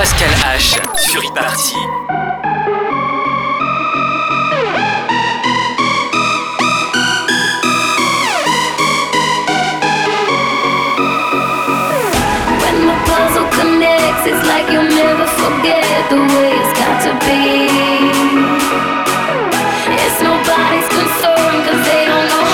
Pascal H sur e Iparty. Connects, it's like you'll never forget the way it's got to be. It's nobody's concern, cause they don't know.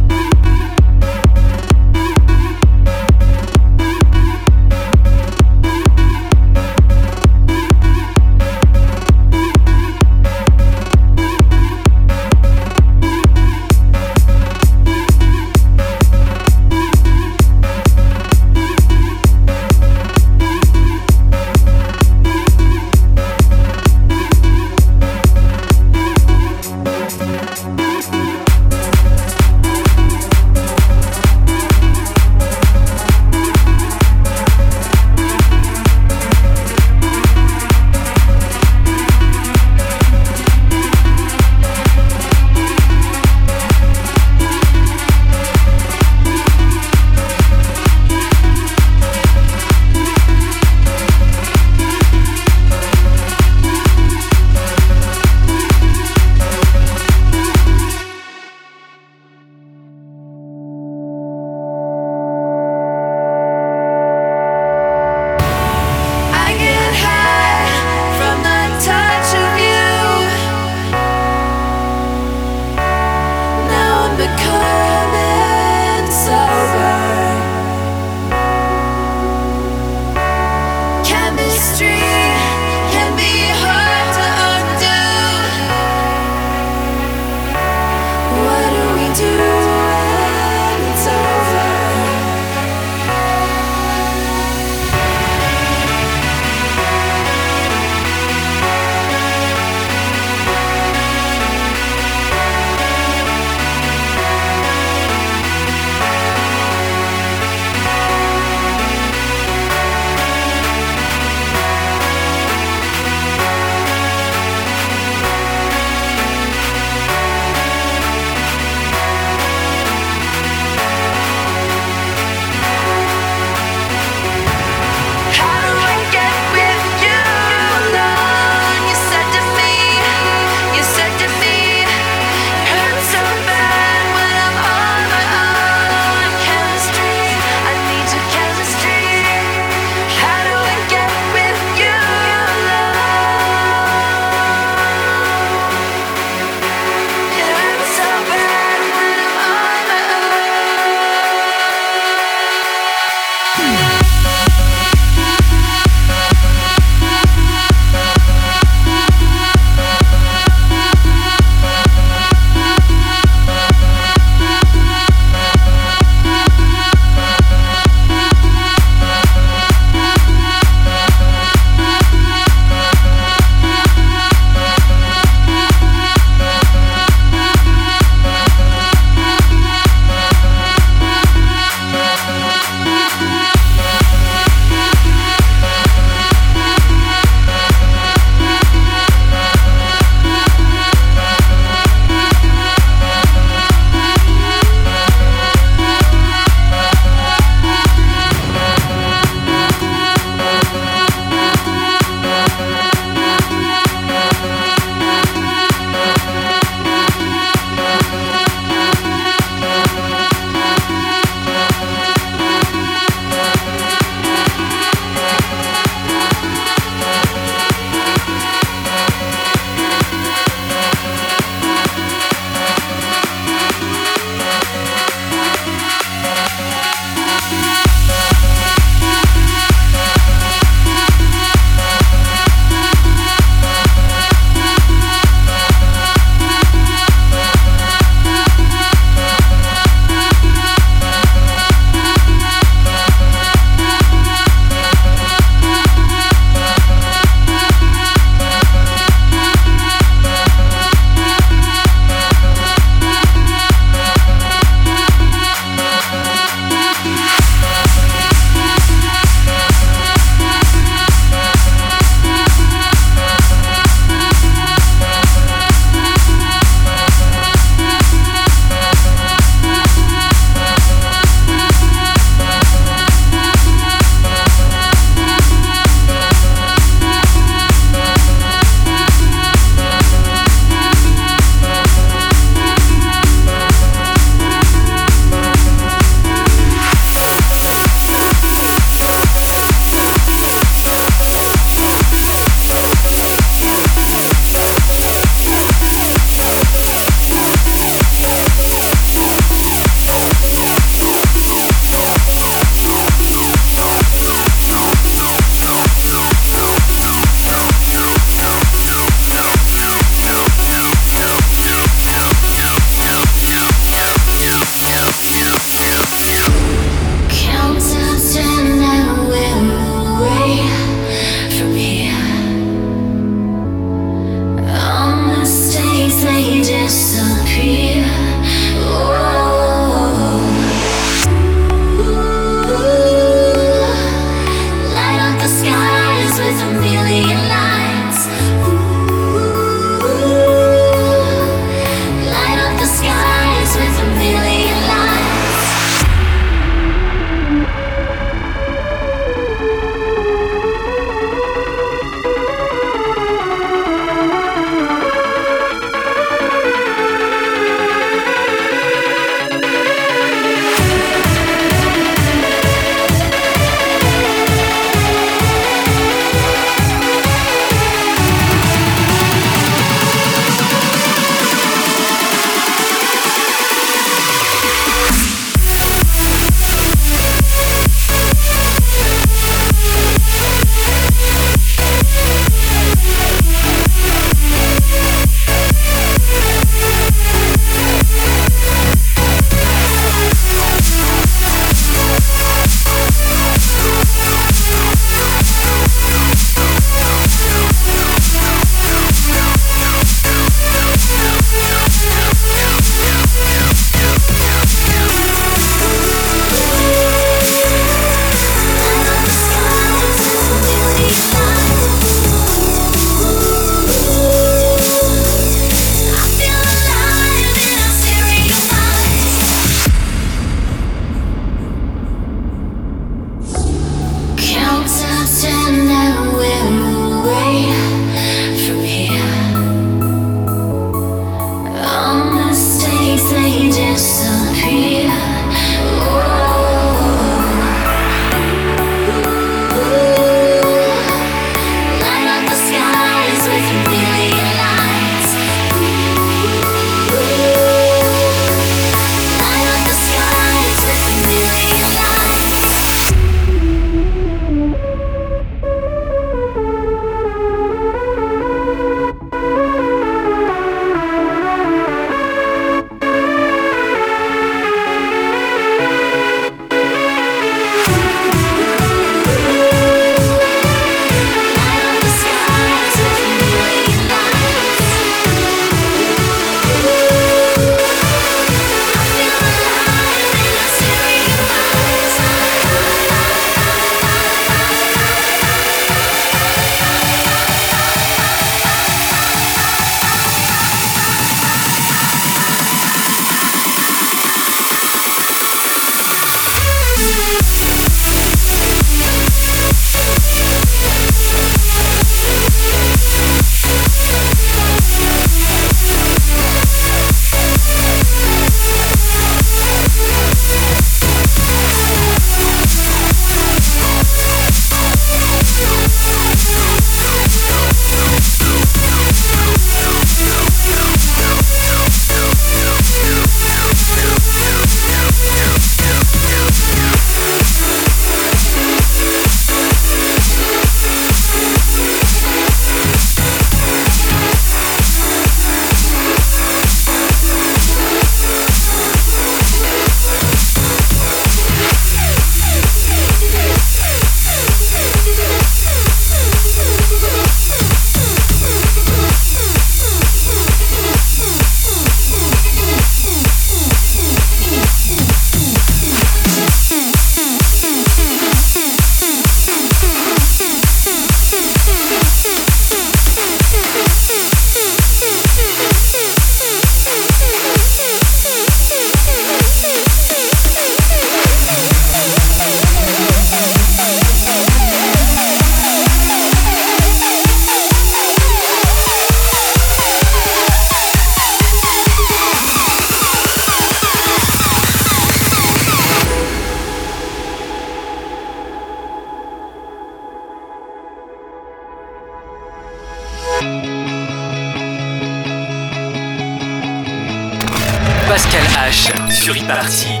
Sur e-party.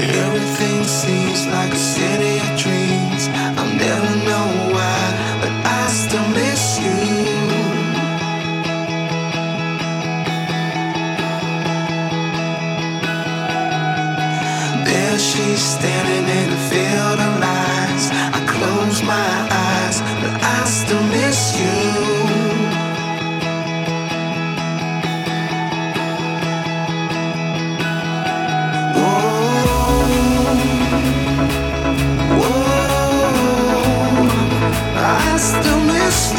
Everything seems like a city of dreams. I'll never know why, but I still miss you. There she's standing in a field of lights.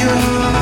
You.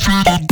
trouble.